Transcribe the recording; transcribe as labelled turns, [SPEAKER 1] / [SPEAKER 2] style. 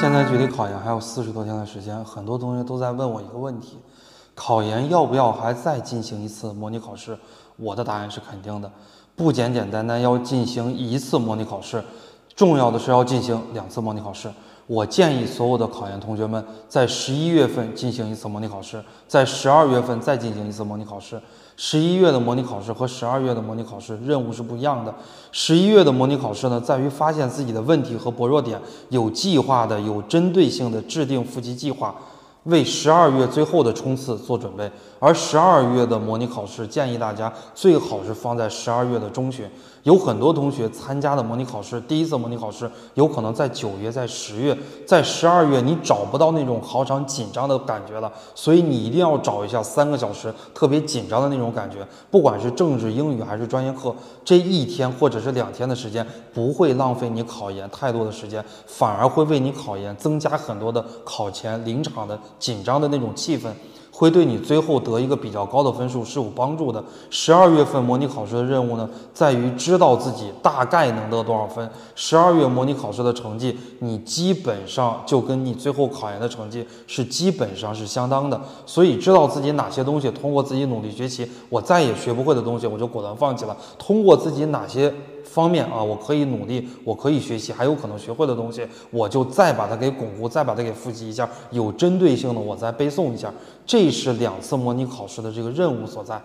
[SPEAKER 1] 现在距离考研还有四十多天的时间，很多同学都在问我一个问题：考研要不要还再进行一次模拟考试？我的答案是肯定的，不简简单单要进行一次模拟考试，重要的是要进行两次模拟考试。我建议所有的考研同学们在十一月份进行一次模拟考试，在十二月份再进行一次模拟考试。十一月的模拟考试和十二月的模拟考试任务是不一样的。十一月的模拟考试呢，在于发现自己的问题和薄弱点，有计划的、有针对性的制定复习计划。为十二月最后的冲刺做准备，而十二月的模拟考试建议大家最好是放在十二月的中旬。有很多同学参加的模拟考试，第一次模拟考试有可能在九月、在十月、在十二月，你找不到那种考场紧张的感觉了。所以你一定要找一下三个小时特别紧张的那种感觉，不管是政治、英语还是专业课，这一天或者是两天的时间不会浪费你考研太多的时间，反而会为你考研增加很多的考前临场的。紧张的那种气氛，会对你最后得一个比较高的分数是有帮助的。十二月份模拟考试的任务呢，在于知道自己大概能得多少分。十二月模拟考试的成绩，你基本上就跟你最后考研的成绩是基本上是相当的。所以知道自己哪些东西通过自己努力学习，我再也学不会的东西，我就果断放弃了。通过自己哪些。方面啊，我可以努力，我可以学习，还有可能学会的东西，我就再把它给巩固，再把它给复习一下，有针对性的我再背诵一下，这是两次模拟考试的这个任务所在。